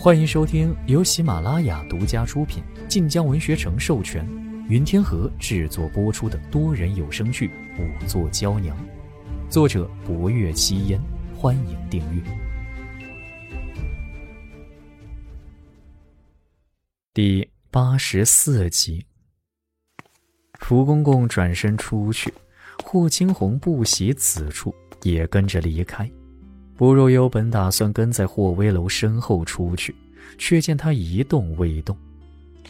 欢迎收听由喜马拉雅独家出品、晋江文学城授权、云天河制作播出的多人有声剧《五座娇娘》，作者：博月七烟。欢迎订阅。第八十四集，福公公转身出去，霍青红不喜此处，也跟着离开。不若幽本打算跟在霍威楼身后出去，却见他一动未动。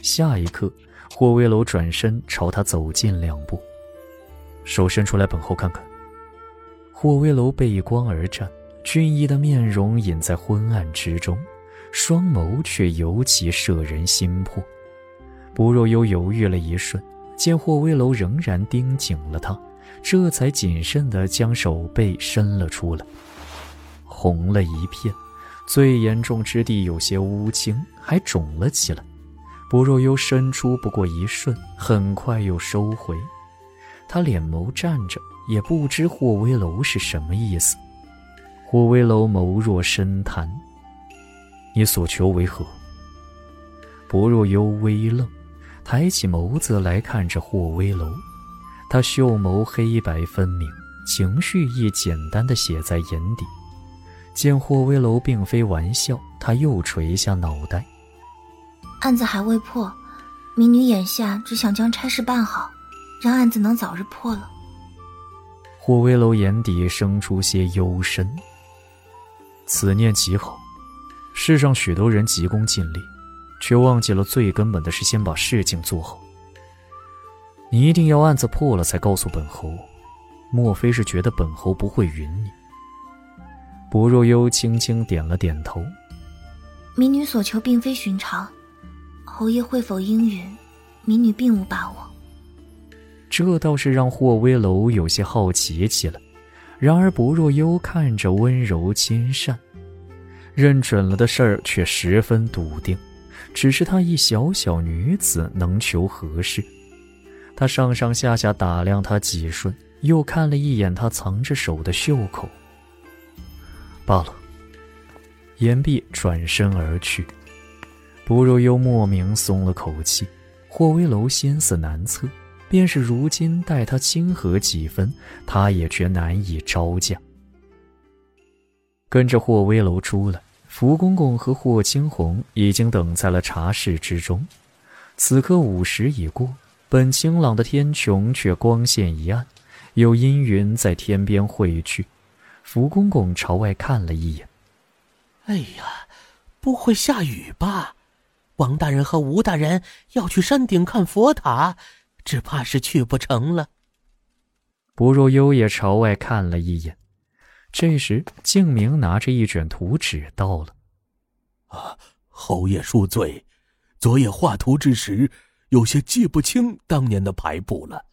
下一刻，霍威楼转身朝他走近两步，手伸出来，本后看看。霍威楼背光而站，俊逸的面容隐在昏暗之中，双眸却尤其摄人心魄。不若幽犹豫了一瞬，见霍威楼仍然盯紧了他，这才谨慎地将手背伸了出来。红了一片，最严重之地有些乌青，还肿了起来。薄若幽伸出不过一瞬，很快又收回。他脸眸站着，也不知霍威楼是什么意思。霍威楼眸若深潭，你所求为何？薄若幽微愣，抬起眸子来看着霍威楼。他秀眸黑白分明，情绪亦简单的写在眼底。见霍威楼并非玩笑，他又垂下脑袋。案子还未破，民女眼下只想将差事办好，让案子能早日破了。霍威楼眼底生出些幽深。此念极好，世上许多人急功近利，却忘记了最根本的是先把事情做好。你一定要案子破了才告诉本侯，莫非是觉得本侯不会允你？薄若幽轻轻点了点头。民女所求并非寻常，侯爷会否应允，民女并无把握。这倒是让霍威楼有些好奇起来。然而薄若幽看着温柔亲善，认准了的事儿却十分笃定。只是她一小小女子，能求何事？他上上下下打量她几瞬，又看了一眼她藏着手的袖口。罢了。言毕，转身而去。不若幽莫名松了口气。霍威楼心思难测，便是如今待他亲和几分，他也觉难以招架。跟着霍威楼出来，福公公和霍青红已经等在了茶室之中。此刻午时已过，本晴朗的天穹却光线一暗，有阴云在天边汇聚。福公公朝外看了一眼，哎呀，不会下雨吧？王大人和吴大人要去山顶看佛塔，只怕是去不成了。不若幽也朝外看了一眼。这时，静明拿着一卷图纸到了。啊，侯爷恕罪，昨夜画图之时，有些记不清当年的排布了，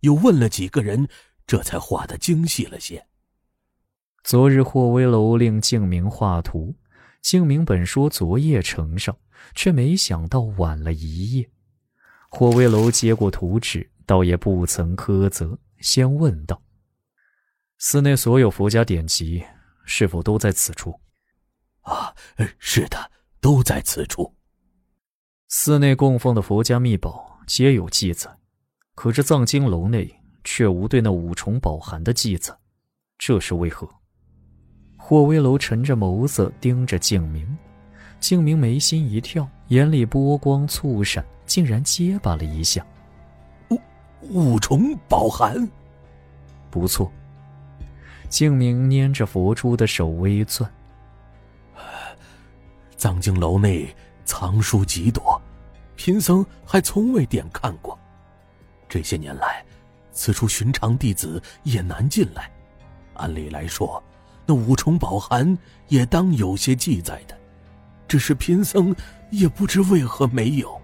又问了几个人，这才画的精细了些。昨日霍威楼令静明画图，静明本说昨夜呈上，却没想到晚了一夜。霍威楼接过图纸，倒也不曾苛责，先问道：“寺内所有佛家典籍，是否都在此处？”“啊，是的，都在此处。”寺内供奉的佛家秘宝皆有记载，可这藏经楼内却无对那五重宝函的记载，这是为何？霍威楼沉着眸子盯着静明，静明眉心一跳，眼里波光猝闪，竟然结巴了一下：“五五重宝函，不错。”静明捏着佛珠的手微攥。藏经楼内藏书极多，贫僧还从未点看过。这些年来，此处寻常弟子也难进来。按理来说，那五重宝函也当有些记载的，只是贫僧也不知为何没有。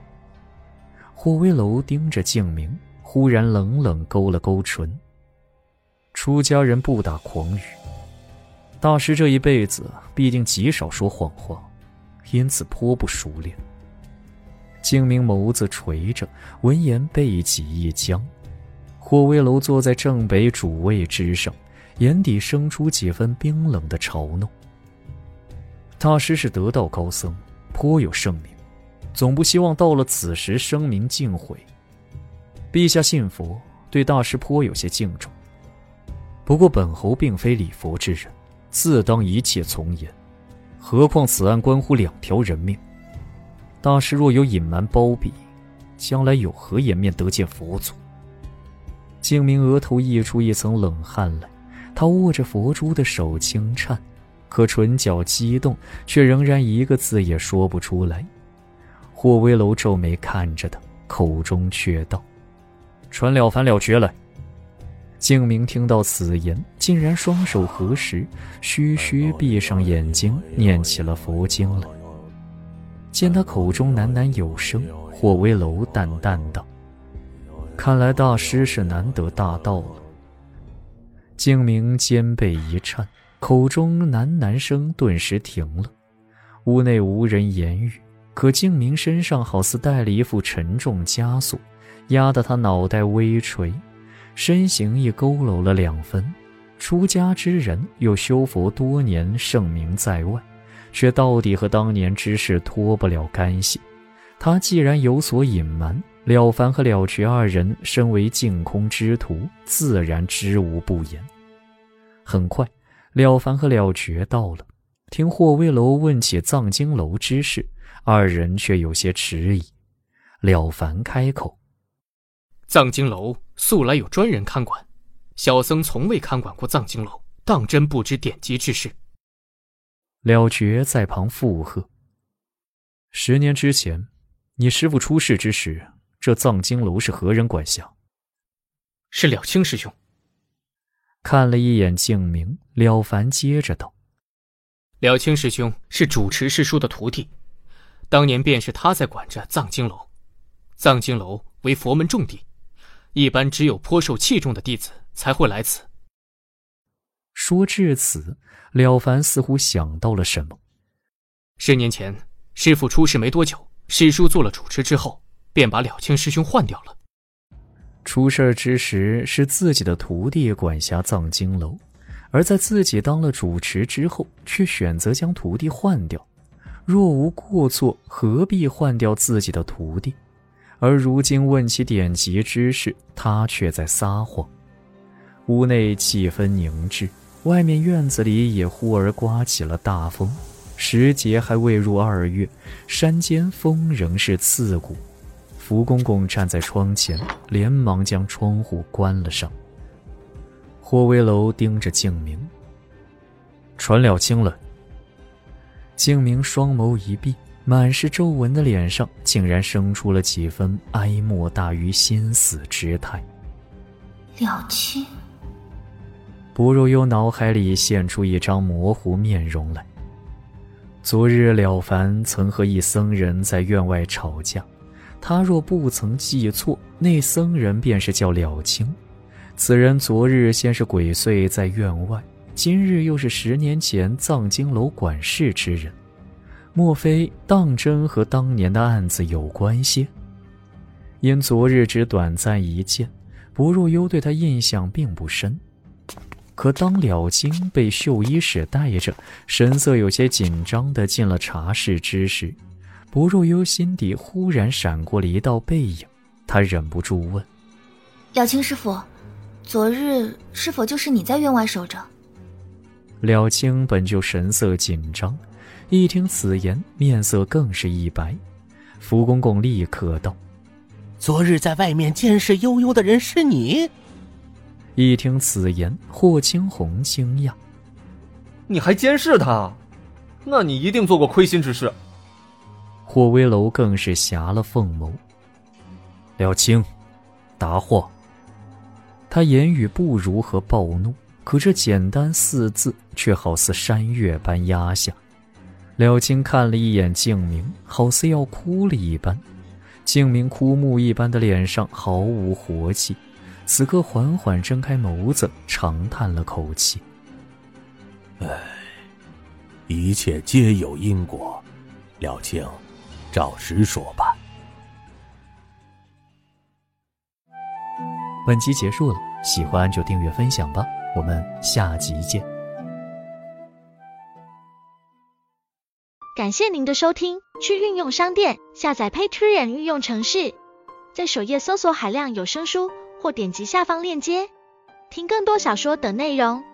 霍威楼盯着静明，忽然冷冷勾了勾唇。出家人不打诳语，大师这一辈子必定极少说谎话，因此颇不熟练。静明眸子垂着，闻言背脊一僵。霍威楼坐在正北主位之上。眼底生出几分冰冷的嘲弄。大师是得道高僧，颇有盛名，总不希望到了此时声名尽毁。陛下信佛，对大师颇有些敬重。不过本侯并非礼佛之人，自当一切从严。何况此案关乎两条人命，大师若有隐瞒包庇，将来有何颜面得见佛祖？静明额头溢出一层冷汗来，他握着佛珠的手轻颤，可唇角激动，却仍然一个字也说不出来。霍威楼皱眉看着他，口中却道：“传了凡了绝来。”静明听到此言，竟然双手合十，嘘嘘闭上眼睛，念起了佛经来。见他口中喃喃有声，霍威楼淡淡道。看来大师是难得大道了。静明肩背一颤，口中喃喃声顿时停了。屋内无人言语，可静明身上好似带了一副沉重枷锁，压得他脑袋微垂，身形亦佝偻了两分。出家之人又修佛多年，盛名在外，却到底和当年之事脱不了干系。他既然有所隐瞒。了凡和了绝二人身为净空之徒，自然知无不言。很快，了凡和了绝到了，听霍威楼问起藏经楼之事，二人却有些迟疑。了凡开口：“藏经楼素来有专人看管，小僧从未看管过藏经楼，当真不知典籍之事。”了觉在旁附和：“十年之前，你师父出事之时。”这藏经楼是何人管辖？是了清师兄。看了一眼静明，了凡接着道：“了清师兄是主持师叔的徒弟，当年便是他在管着藏经楼。藏经楼为佛门重地，一般只有颇受器重的弟子才会来此。”说至此，了凡似乎想到了什么。十年前师傅出事没多久，师叔做了主持之后。便把了清师兄换掉了。出事之时是自己的徒弟管辖藏经楼，而在自己当了主持之后，却选择将徒弟换掉。若无过错，何必换掉自己的徒弟？而如今问起典籍之事，他却在撒谎。屋内气氛凝滞，外面院子里也忽而刮起了大风。时节还未入二月，山间风仍是刺骨。福公公站在窗前，连忙将窗户关了上。霍威楼盯着静明，传了清了。静明双眸一闭，满是皱纹的脸上竟然生出了几分哀莫大于心死之态。了清，薄若幽脑海里现出一张模糊面容来。昨日了凡曾和一僧人在院外吵架。他若不曾记错，那僧人便是叫了清。此人昨日先是鬼祟在院外，今日又是十年前藏经楼管事之人。莫非当真和当年的案子有关系？因昨日只短暂一见，薄若幽对他印象并不深。可当了清被绣衣使带着，神色有些紧张地进了茶室之时，薄若幽心底忽然闪过了一道背影，他忍不住问：“了清师傅，昨日是否就是你在院外守着？”了清本就神色紧张，一听此言，面色更是一白。福公公立刻道：“昨日在外面监视悠悠的人是你？”一听此言，霍青红惊讶：“你还监视他？那你一定做过亏心之事。”霍威楼更是狭了凤眸。了清，答话。他言语不如何暴怒，可这简单四字却好似山岳般压下。了清看了一眼静明，好似要哭了一般。静明枯木一般的脸上毫无活气，此刻缓缓睁开眸子，长叹了口气：“唉，一切皆有因果，了清。”照实说吧。本集结束了，喜欢就订阅分享吧，我们下集见。感谢您的收听，去运用商店下载 Patreon 运用城市，在首页搜索海量有声书，或点击下方链接听更多小说等内容。